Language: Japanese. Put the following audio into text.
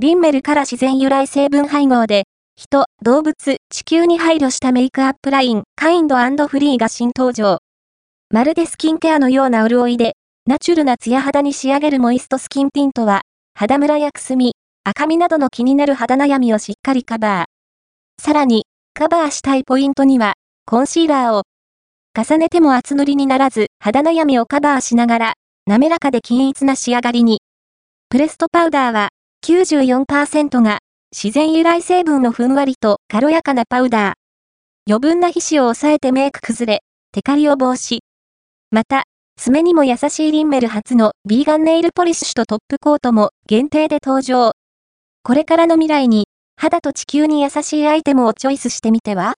リンメルから自然由来成分配合で、人、動物、地球に配慮したメイクアップライン、カインドフリーが新登場。まるでスキンケアのような潤いで、ナチュルなツヤ肌に仕上げるモイストスキンティントは、肌ムラやくすみ、赤みなどの気になる肌悩みをしっかりカバー。さらに、カバーしたいポイントには、コンシーラーを、重ねても厚塗りにならず、肌悩みをカバーしながら、滑らかで均一な仕上がりに。プレストパウダーは、94%が、自然由来成分のふんわりと軽やかなパウダー。余分な皮脂を抑えてメイク崩れ、テカリを防止。また、爪にも優しいリンメル初のビーガンネイルポリッシュとトップコートも限定で登場。これからの未来に、肌と地球に優しいアイテムをチョイスしてみては？